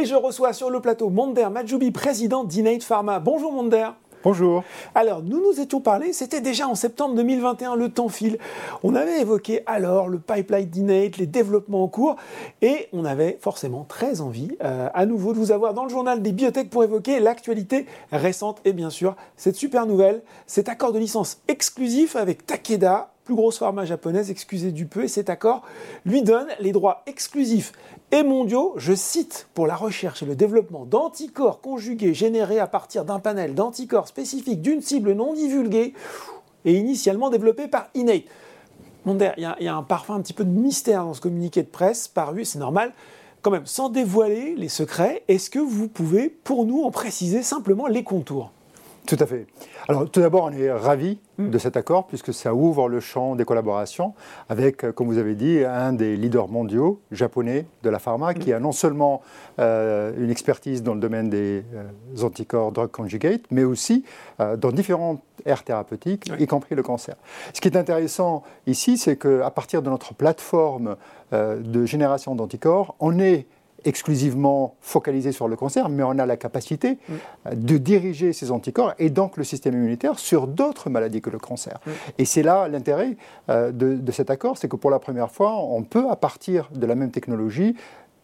Et je reçois sur le plateau Monder Majoubi, président d'Innate Pharma. Bonjour Monder. Bonjour. Alors, nous nous étions parlé, c'était déjà en septembre 2021, le temps file. On avait évoqué alors le pipeline d'Innate, les développements en cours, et on avait forcément très envie euh, à nouveau de vous avoir dans le journal des biotech pour évoquer l'actualité récente et bien sûr cette super nouvelle, cet accord de licence exclusif avec Takeda plus grosse pharma japonaise, excusez du peu, et cet accord lui donne les droits exclusifs et mondiaux, je cite, pour la recherche et le développement d'anticorps conjugués générés à partir d'un panel d'anticorps spécifiques d'une cible non divulguée et initialement développé par Innate. Il y, a un parfum un petit peu de mystère dans ce communiqué de presse paru, c'est normal. Quand même, sans dévoiler les secrets, est-ce que vous pouvez, pour nous, en préciser simplement les contours? Tout à fait. Alors tout d'abord, on est ravis mm. de cet accord puisque ça ouvre le champ des collaborations avec, euh, comme vous avez dit, un des leaders mondiaux japonais de la pharma qui a non seulement euh, une expertise dans le domaine des euh, anticorps drug conjugate, mais aussi dans différentes aires thérapeutiques, y compris le cancer. Ce qui est intéressant ici, c'est qu'à partir de notre plateforme de génération d'anticorps, on est exclusivement focalisé sur le cancer, mais on a la capacité mm. de diriger ces anticorps et donc le système immunitaire sur d'autres maladies que le cancer. Mm. Et c'est là l'intérêt euh, de, cet accord, c'est que pour la première fois, on peut, à partir de la même technologie,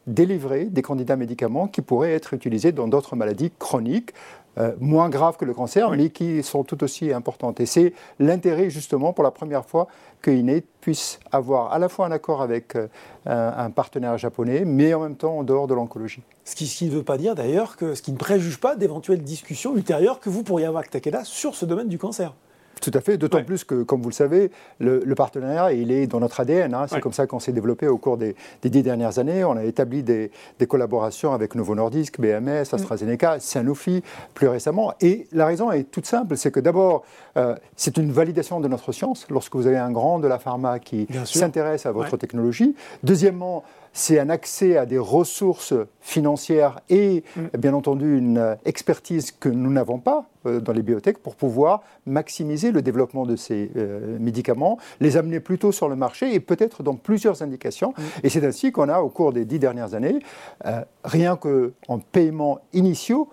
délivrer des candidats médicaments qui pourraient être utilisés dans d'autres maladies chroniques, euh, moins graves que le cancer, mais qui sont tout aussi importantes. Et c'est l'intérêt justement pour la première fois que Innate puisse avoir à la fois un accord avec euh, un, partenaire japonais, mais en même temps en dehors de l'oncologie. Ce qui, ne veut pas dire d'ailleurs que ce qui ne préjuge pas d'éventuelles discussions ultérieures que vous pourriez avoir avec Takeda sur ce domaine du cancer. Tout à fait, d'autant plus que, comme vous le savez, le, partenariat, il est dans notre ADN. Hein. C'est comme ça qu'on s'est développé au cours des, dix dernières années. On a établi des, collaborations avec Novo Nordisk, BMS, mm. AstraZeneca, Sanofi, plus récemment. Et la raison est toute simple, c'est que d'abord, euh, c'est une validation de notre science lorsque vous avez un grand de la pharma qui s'intéresse à votre technologie. Deuxièmement, c'est un accès à des ressources financières et mm. bien entendu une expertise que nous n'avons pas euh, dans les biotech pour pouvoir maximiser le développement de ces euh, médicaments, les amener plutôt sur le marché et peut-être dans plusieurs indications. Mm. Et c'est ainsi qu'on a, au cours des dix dernières années, euh, rien qu'en paiements initiaux,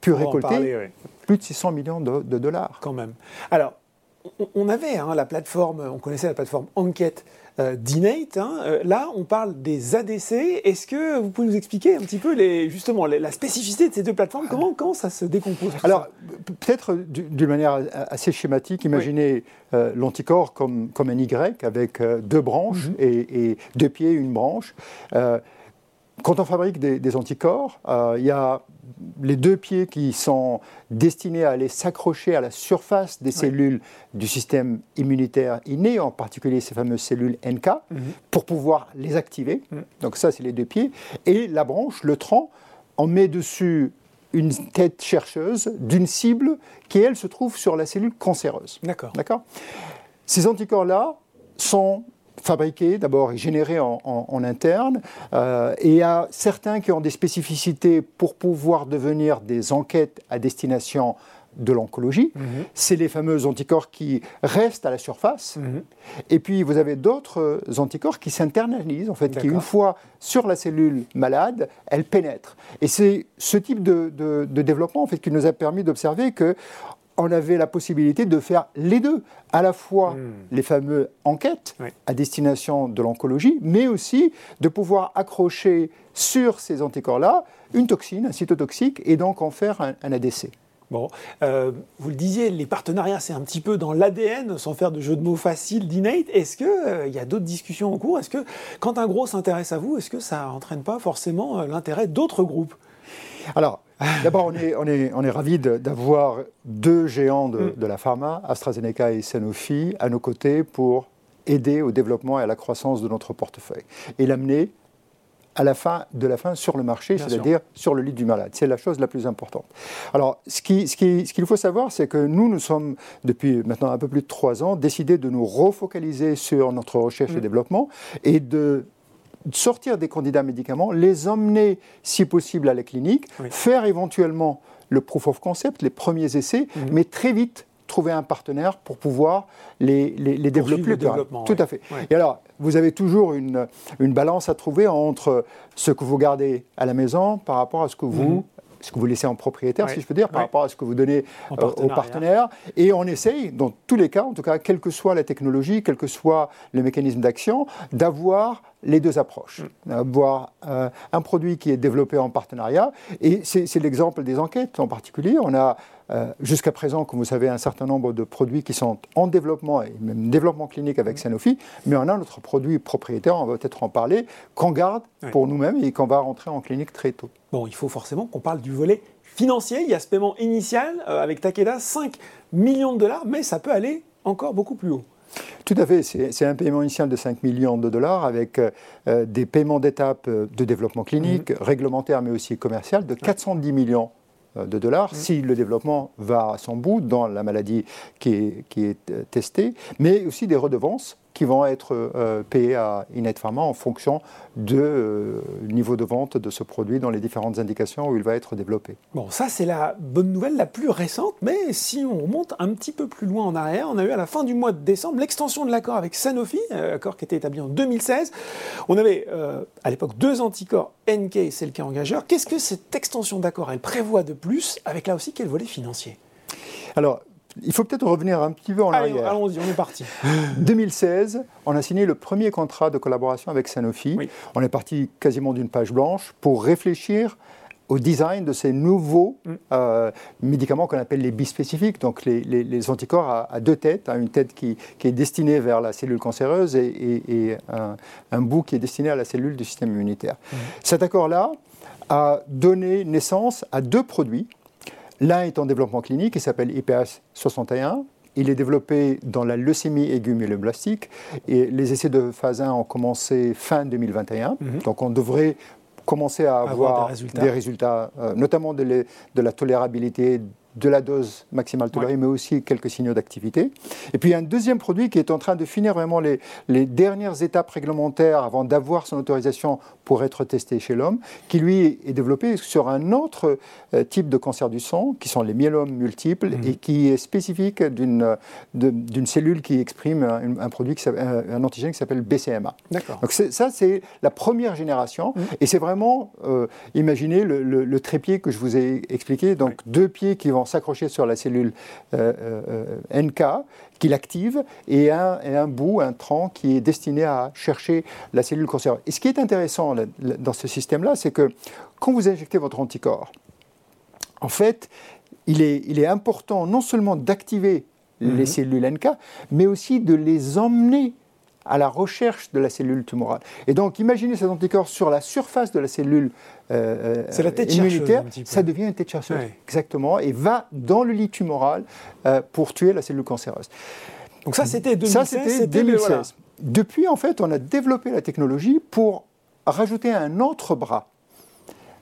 pu récolter plus de 600 millions de, dollars. Quand même. Alors, on avait hein, la plateforme, on connaissait la plateforme Enquête euh, d'Innate. Hein. Euh, là, on parle des ADC. Est-ce que vous pouvez nous expliquer un petit peu les, justement la spécificité de ces deux plateformes? Comment, comment ça se décompose Alors, peut-être d'une manière assez schématique, imaginez euh, l'anticorps comme, comme un Y avec deux branches mhm. et, deux pieds, une branche. quand on fabrique des, des anticorps, il y a les deux pieds qui sont destinés à aller s'accrocher à la surface des cellules du système immunitaire inné, en particulier ces fameuses cellules NK, mhm. pour pouvoir les activer. Donc ça, c'est les deux pieds. Et la branche, le tronc, on met dessus une tête chercheuse d'une cible qui, elle, se trouve sur la cellule cancéreuse. D'accord. D'accord? Ces anticorps-là sont fabriqués d'abord et générés en, interne. Euh, et il y a certains qui ont des spécificités pour pouvoir devenir des enquêtes à destination de l'oncologie. Mhm. C'est les fameux anticorps qui restent à la surface. Mhm. Et puis vous avez d'autres anticorps qui s'internalisent, en fait, qui une fois sur la cellule malade, elles pénètrent. Et c'est ce type de, de, développement en fait, qui nous a permis d'observer que on avait la possibilité de faire les deux, à la fois hmm. les fameux enquêtes à destination de l'oncologie, mais aussi de pouvoir accrocher sur ces anticorps-là une toxine, un cytotoxique, et donc en faire un, ADC. Bon, euh, vous le disiez, les partenariats, c'est un petit peu dans l'ADN, sans faire de jeu de mots facile d'Innate. Est-ce qu'il euh, y a d'autres discussions en cours? Est-ce que, quand un gros s'intéresse à vous, est-ce que ça n'entraîne pas forcément euh, l'intérêt d'autres groupes? Alors, D'abord, on est, on est, on est ravis d'avoir deux géants mm. de, la pharma, AstraZeneca et Sanofi, à nos côtés pour aider au développement et à la croissance de notre portefeuille et l'amener à la fin de la fin sur le marché, c'est-à-dire sur le lit du malade. C'est la chose la plus importante. Alors, ce qu'il ce qui, ce qu'il faut savoir, c'est que nous, nous sommes, depuis maintenant un peu plus de trois ans, décidés de nous refocaliser sur notre recherche et mm. développement et de sortir des candidats médicaments, les emmener, si possible, à la clinique, faire éventuellement le proof of concept, les premiers essais, mhm. mais très vite trouver un partenaire pour pouvoir les, les, développer. Le développement, Tout à fait. Et alors, vous avez toujours une, une, balance à trouver entre ce que vous gardez à la maison par rapport à ce que vous mhm ce que vous laissez en propriétaire, si je peux dire, par rapport à ce que vous donnez euh, aux partenaires. Et on essaye, dans tous les cas, en tout cas, quelle que soit la technologie, quel que soit le mécanisme d'action, d'avoir les deux approches. Mm. D'avoir euh, un produit qui est développé en partenariat. Et c'est l'exemple des enquêtes en particulier. On a euh, jusqu'à présent, comme vous savez, un certain nombre de produits qui sont en développement et même développement clinique avec mm. Sanofi, mais on a notre produit propriétaire, on va peut-être en parler, qu'on garde pour nous-mêmes et qu'on va rentrer en clinique très tôt. Bon, il faut forcément qu'on parle du volet financier. Il y a ce paiement initial euh, avec Takeda, 5 millions de dollars, mais ça peut aller encore beaucoup plus haut. Tout à fait, c'est un paiement initial de 5 millions de dollars avec euh, des paiements d'étape de développement clinique, mm. réglementaire mais aussi commercial, de 410 millions euh, de dollars, mm. si le développement va à son bout dans la maladie qui est, qui est euh, testée, mais aussi des redevances qui vont être euh, payés à Inet Pharma en fonction du euh, niveau de vente de ce produit dans les différentes indications où il va être développé. Bon, ça c'est la bonne nouvelle la plus récente, mais si on remonte un petit peu plus loin en arrière, on a eu à la fin du mois de décembre l'extension de l'accord avec Sanofi, euh, accord qui était établi en 2016. On avait à l'époque deux anticorps NK et CLK engageurs. Qu'est-ce que cette extension d'accord elle prévoit de plus, avec là aussi quel volet financier? Alors, il faut peut-être revenir un petit peu en arrière. Allons-y, on est parti. 2016, on a signé le premier contrat de collaboration avec Sanofi. On est parti quasiment d'une page blanche pour réfléchir au design de ces nouveaux mm. euh, médicaments qu'on appelle les bispécifiques, donc les, anticorps à, deux têtes, hein, une tête qui, est destinée vers la cellule cancéreuse et, un, bout qui est destiné à la cellule du système immunitaire. Mm. Cet accord-là a donné naissance à deux produits L'un est en développement clinique, il s'appelle IPS 61. Il est développé dans la leucémie aiguë myéloblastique et les essais de phase 1 ont commencé fin 2021. Mhm. Donc on devrait commencer à avoir, des résultats, euh, notamment de, de, la tolérabilité de la dose maximale tolérée, mais aussi quelques signaux d'activité. Et puis il y a un deuxième produit qui est en train de finir vraiment les, les dernières étapes réglementaires avant d'avoir son autorisation pour être testé chez l'homme, qui lui est développé sur un autre euh, type de cancer du sang, qui sont les myélomes multiples, mhm. et qui est spécifique d'une d'une cellule qui exprime un, produit, qui un antigène qui s'appelle BCMA. Donc ça, c'est la première génération, mhm. et c'est vraiment, euh, imaginez le, trépied que je vous ai expliqué, donc deux pieds qui vont s'accrocher sur la cellule euh, NK, qui l'active, et un, et un bout, un tronc qui est destiné à chercher la cellule cancéreuse. Et ce qui est intéressant dans ce système-là, c'est que quand vous injectez votre anticorps, en fait, il est, il est important non seulement d'activer les mhm. cellules NK, mais aussi de les emmener à la recherche de la cellule tumorale. Et donc, imaginez cet anticorps sur la surface de la cellule euh, la tête immunitaire, ça devient une tête chercheuse, exactement, et va dans le lit tumoral euh, pour tuer la cellule cancéreuse. Donc ça, c'était 2016. Ça, c'était 2016. Depuis, en fait, on a développé la technologie pour rajouter un autre bras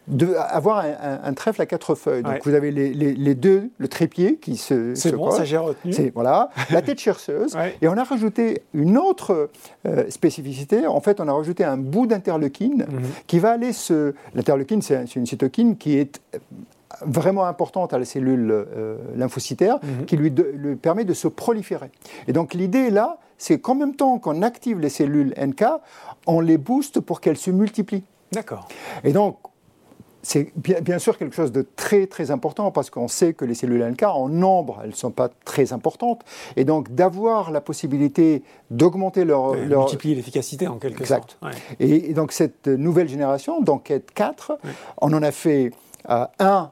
de avoir un, trèfle à quatre feuilles. Donc vous avez les, deux, le trépied qui se. C'est bon, ça j'ai retenu. Voilà, la tête chercheuse. Et on a rajouté une autre euh, spécificité. En fait, on a rajouté un bout d'interleukine mhm. qui va aller se. L'interleukine, c'est une cytokine qui est vraiment importante à la cellule euh, lymphocytaire, mhm. qui lui, lui, permet de se proliférer. Et donc l'idée là, c'est qu'en même temps qu'on active les cellules NK, on les booste pour qu'elles se multiplient. D'accord. Et donc, c'est bien, sûr quelque chose de très très important parce qu'on sait que les cellules NK en nombre, elles ne sont pas très importantes. Et donc d'avoir la possibilité d'augmenter leur, Multiplier l'efficacité en quelque sorte. Et, donc cette nouvelle génération, d'enquête 4, on en a fait euh, un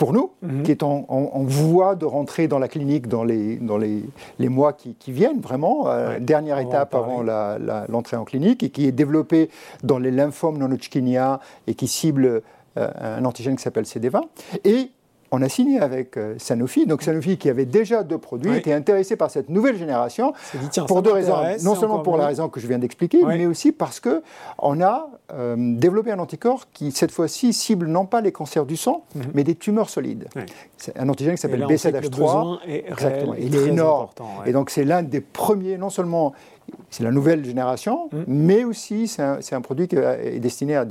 pour nous, mhm. qui est en, voie de rentrer dans la clinique dans les, dans les, les mois qui, viennent, vraiment, euh, dernière étape avant l'entrée en clinique, et qui est développé dans les lymphomes non-Hodgkiniens et qui cible un antigène qui s'appelle CD20. Et on a signé avec euh, Sanofi. Donc Sanofi, qui avait déjà deux produits, était intéressé par cette nouvelle génération pour deux raisons. Non seulement pour la raison que je viens d'expliquer, mais aussi parce que on a euh, développé un anticorps qui cette fois-ci cible non pas les cancers du sang, mhm. mais des tumeurs solides. C'est un antigène qui s'appelle B7H3. Exactement. il est énorme. Et donc c'est l'un des premiers, non seulement c'est la nouvelle génération, mm. mais aussi c'est un, produit qui est destiné à,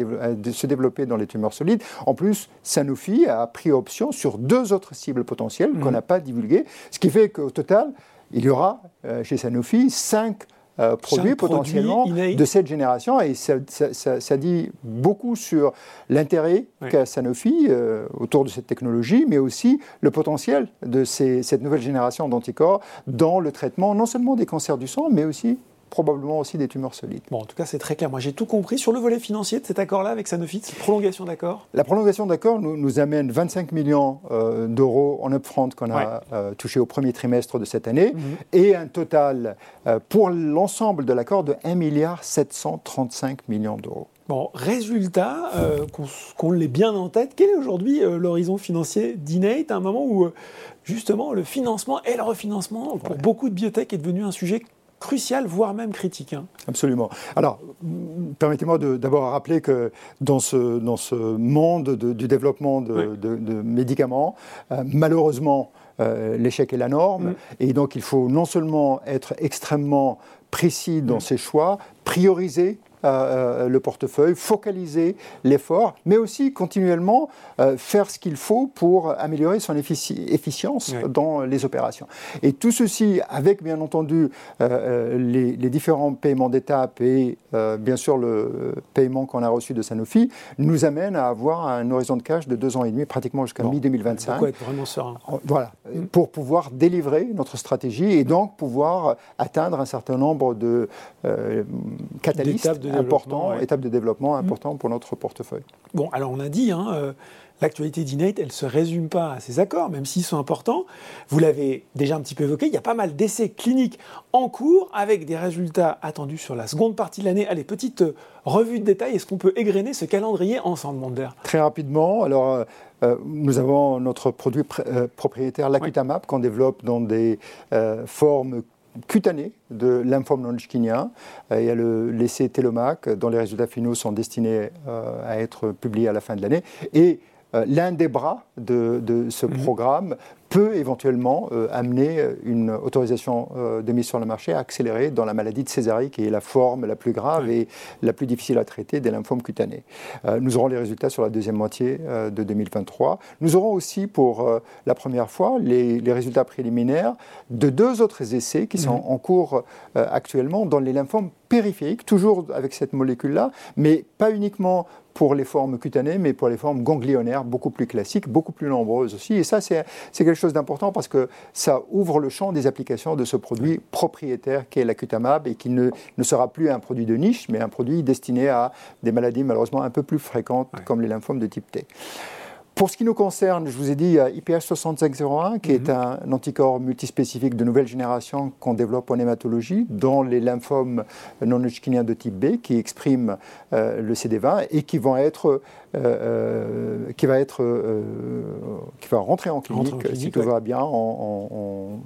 se développer dans les tumeurs solides. En plus, Sanofi a pris option sur deux autres cibles potentielles qu'on mm. n'a pas divulguées, ce qui fait qu'au total, il y aura euh, chez Sanofi cinq euh, produits potentiellement de cette génération. Et ça, dit beaucoup sur l'intérêt qu'a Sanofi euh, autour de cette technologie, mais aussi le potentiel de cette nouvelle génération d'anticorps dans le traitement non seulement des cancers du sang, mais aussi probablement aussi des tumeurs solides. Bon, en tout cas, c'est très clair. Moi, j'ai tout compris. Sur le volet financier de cet accord-là avec Sanofi, cette prolongation d'accord? La prolongation d'accord nous, nous, amène 25 millions euh, d'euros en upfront qu'on a euh, touché au premier trimestre de cette année mhm. et un total euh, pour l'ensemble de l'accord de 1 milliard 735 millions d'euros. Bon, résultat, qu'on l'ait bien en tête, quel est aujourd'hui l'horizon financier d'Inate à un moment où justement le financement et le refinancement pour beaucoup de biotech est devenu un sujet crucial, voire même critique. Hein. Absolument. Alors, permettez-moi d'abord rappeler que dans ce, dans ce monde du développement de, médicaments, euh, malheureusement, euh, l'échec est la norme. Et donc, il faut non seulement être extrêmement précis dans ses choix, prioriser euh, le portefeuille, focaliser l'effort, mais aussi continuellement euh, faire ce qu'il faut pour améliorer son efficience dans les opérations. Et tout ceci, avec bien entendu euh, les, différents paiements d'étape et bien sûr le paiement qu'on a reçu de Sanofi, nous amène à avoir un horizon de cash de deux ans et demi, pratiquement jusqu'à mi-2025. être vraiment serein? Voilà, mm. pour pouvoir délivrer notre stratégie et donc pouvoir atteindre un certain nombre de catalystes important, étape de développement mm. important pour notre portefeuille. Bon, alors on a dit, hein, euh, l'actualité d'Inate, elle ne se résume pas à ces accords, même s'ils sont importants. Vous l'avez déjà un petit peu évoqué, il y a pas mal d'essais cliniques en cours avec des résultats attendus sur la seconde partie de l'année. Allez, petite euh, revue de détails, est-ce qu'on peut égrener ce calendrier ensemble, Mander Très rapidement, alors... Euh, nous avons notre produit propriétaire, l'acutamab, qu'on développe dans des formes cutanée de lymphome non-hodgkinien. Euh, il y a l'essai Telomac, dont les résultats finaux sont destinés euh, à être publiés à la fin de l'année. Et euh, l'un des bras de, ce mhm. programme peut éventuellement euh, amener euh, une autorisation de mise sur le marché accélérée dans la maladie de Césari, qui est la forme la plus grave et la plus difficile à traiter des lymphomes cutanés. nous aurons les résultats sur la deuxième moitié de 2023. Nous aurons aussi pour la première fois les, résultats préliminaires de deux autres essais qui sont mhm. en cours actuellement dans les lymphomes périphériques, toujours avec cette molécule-là, mais pas uniquement pour les formes cutanées, mais pour les formes ganglionnaires, beaucoup plus classiques, beaucoup plus nombreuses aussi. Et ça, c'est quelque chose d'important parce que ça ouvre le champ des applications de ce produit propriétaire qu'est l'acutamab et qui ne, ne sera plus un produit de niche, mais un produit destiné à des maladies malheureusement un peu plus fréquentes comme les lymphomes de type T. Pour ce qui nous concerne, je vous ai dit IPH 6501, qui est mhm. un anticorps multispécifique de nouvelle génération qu'on développe en hématologie dans les lymphomes non-hodgkiniens de type B qui expriment euh, le CD20 et qui vont être euh, euh, qui va être va rentrer en clinique, si tout va bien en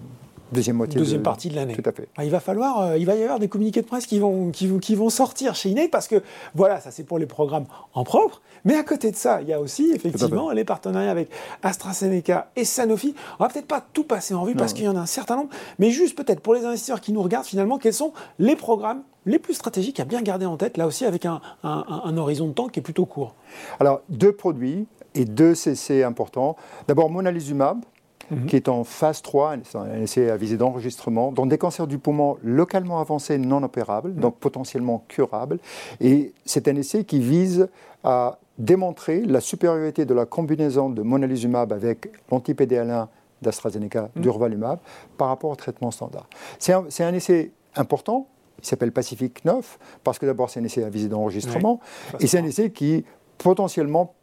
Deuxième moitié. Deuxième partie de l'année. Tout à fait. Ah, il va falloir, euh, il va y avoir des communiqués de presse qui vont, qui, qui vont sortir chez Innate parce que voilà, ça c'est pour les programmes en propre. Mais à côté de ça, il y a aussi effectivement les partenariats avec AstraZeneca et Sanofi. On va peut-être pas tout passer en vue parce qu'il y en a un certain nombre, mais juste peut-être pour les investisseurs qui nous regardent finalement, quels sont les programmes les plus stratégiques à bien garder en tête, là aussi avec un, un, un horizon de temps qui est plutôt court. Alors deux produits et deux CC importants. D'abord monalizumab, Mhm. qui est en phase 3, un essai à visée d'enregistrement, dans des cancers du poumon localement avancés non opérables, mhm. donc potentiellement curables. Et c'est un essai qui vise à démontrer la supériorité de la combinaison de monalizumab avec l'anti-PD-L1 d'AstraZeneca, mmh. durvalumab, par rapport au traitement standard. C'est un, essai important, il s'appelle Pacific 9, parce que d'abord c'est un essai à visée d'enregistrement, et c'est un essai qui potentiellement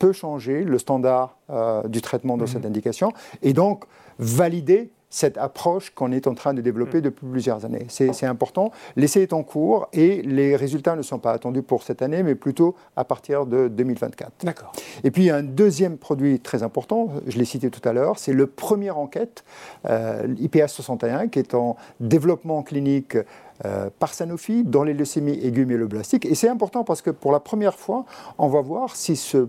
peut changer le standard euh, du traitement de cette mhm. indication et donc valider cette approche qu'on est en train de développer mhm. depuis plusieurs années. C'est important. L'essai est en cours et les résultats ne sont pas attendus pour cette année, mais plutôt à partir de 2024. D'accord. Et puis un deuxième produit très important, je l'ai cité tout à l'heure, c'est le premier enquête, euh, IPH 61, qui est en développement clinique euh, par Sanofi dans les leucémies aiguës myéloblastiques. Et c'est important parce que pour la première fois, on va voir si ce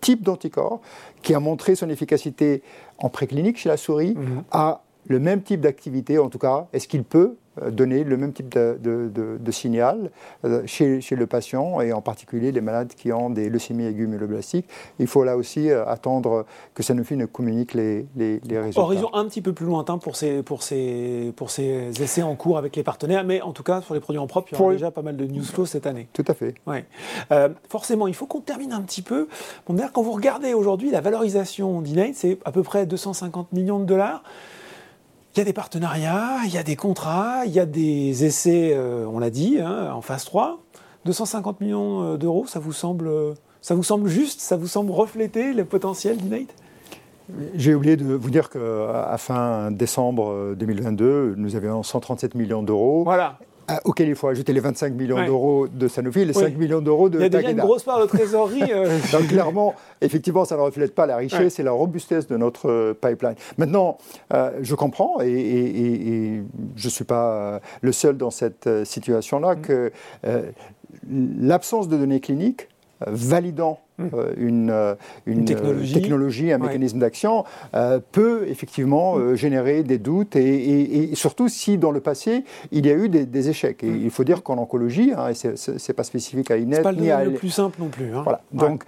type d'anticorps qui a montré son efficacité en préclinique chez la souris mhm. a le même type d'activité, en tout cas, est-ce qu'il peut donner le même type de, signal euh, chez, le patient et en particulier les malades qui ont des leucémies aiguës myéloblastiques. Il faut là aussi euh, attendre que Sanofi ne communique les, les, résultats. Horizon un petit peu plus lointain pour ces, pour, ces, pour ces essais en cours avec les partenaires, mais en tout cas sur les produits en propre, il y aura déjà pas mal de news flow cette année. Tout à fait. Ouais. forcément, il faut qu'on termine un petit peu. Bon, quand vous regardez aujourd'hui la valorisation d'Inate, c'est à peu près 250 millions de dollars. Il y a des partenariats, il y a des contrats, il y a des essais, euh, on l'a dit, hein, en phase 3. 250 millions euh, d'euros, ça vous semble, ça vous semble juste Ça vous semble refléter le potentiel d'Inate j'ai oublié de vous dire qu'à fin décembre 2022, euh, nous avions 137 millions d'euros. Voilà. Ah, auquel il faut ajouter les 25 millions d'euros de Sanofi, les 5 millions d'euros de Il y a déjà une grosse part de trésorerie. Euh. Donc clairement, effectivement, ça ne reflète pas la richesse et la robustesse de notre euh, pipeline. Maintenant, euh, je comprends, et, je ne suis pas le seul dans cette situation-là, mm. que l'absence de données cliniques validant hmm. euh, une, euh, une, euh, technologie. un mécanisme d'action, peut effectivement hmm. générer des doutes et, surtout si dans le passé il y a eu des, échecs. Et hmm. il faut dire qu'en oncologie, hein, et c'est pas spécifique à INET, pas le, le plus simple non plus. Hein. Voilà. Donc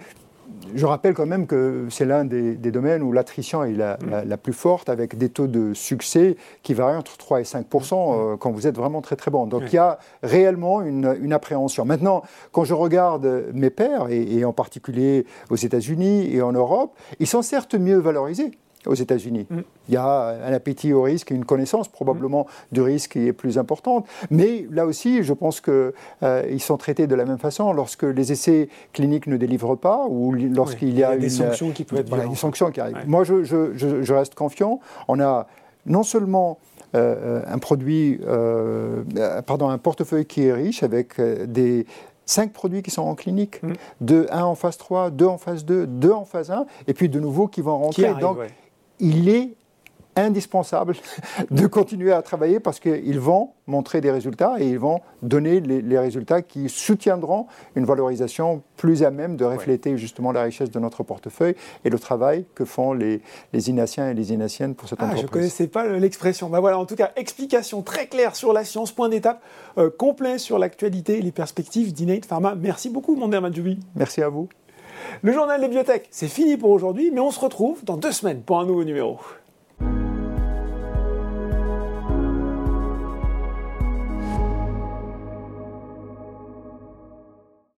je rappelle quand même que c'est l'un des, domaines où l'attrition est la, plus forte, avec des taux de succès qui varient entre 3 et 5 euh, quand vous êtes vraiment très très bon. Donc il y a réellement une, appréhension. Maintenant, quand je regarde mes pairs, et en particulier aux États-Unis et en Europe, ils sont certes mieux valorisés aux États-Unis. Mm. Il y a un appétit au risque, une connaissance probablement mm. du risque qui est plus importante. Mais là aussi, je pense qu'ils euh, sont traités de la même façon lorsque les essais cliniques ne délivrent pas ou lorsqu'il y, a des sanctions qui peuvent être voilà, des sanctions qui arrivent. Moi, je, je, je, reste confiant. On a non seulement euh, un produit, euh, pardon, un portefeuille qui est riche avec des cinq produits qui sont en clinique, mm. de un en phase 3, deux en phase 2, deux en phase 1, et puis de nouveaux qui vont rentrer. Donc, il est indispensable de continuer à travailler parce qu'ils vont montrer des résultats et ils vont donner les, résultats qui soutiendront une valorisation plus à même de refléter justement la richesse de notre portefeuille et le travail que font les, les Inaciens et les Inaciennes pour cette ah, entreprise. Je ne connaissais pas l'expression. Ben voilà, en tout cas, explication très claire sur la science, point d'étape euh, complet sur l'actualité et les perspectives d'Innate Pharma. Merci beaucoup, mon Madjoubi. Merci à vous. Le journal des bibliothèques, c'est fini pour aujourd'hui, mais on se retrouve dans deux semaines pour un nouveau numéro.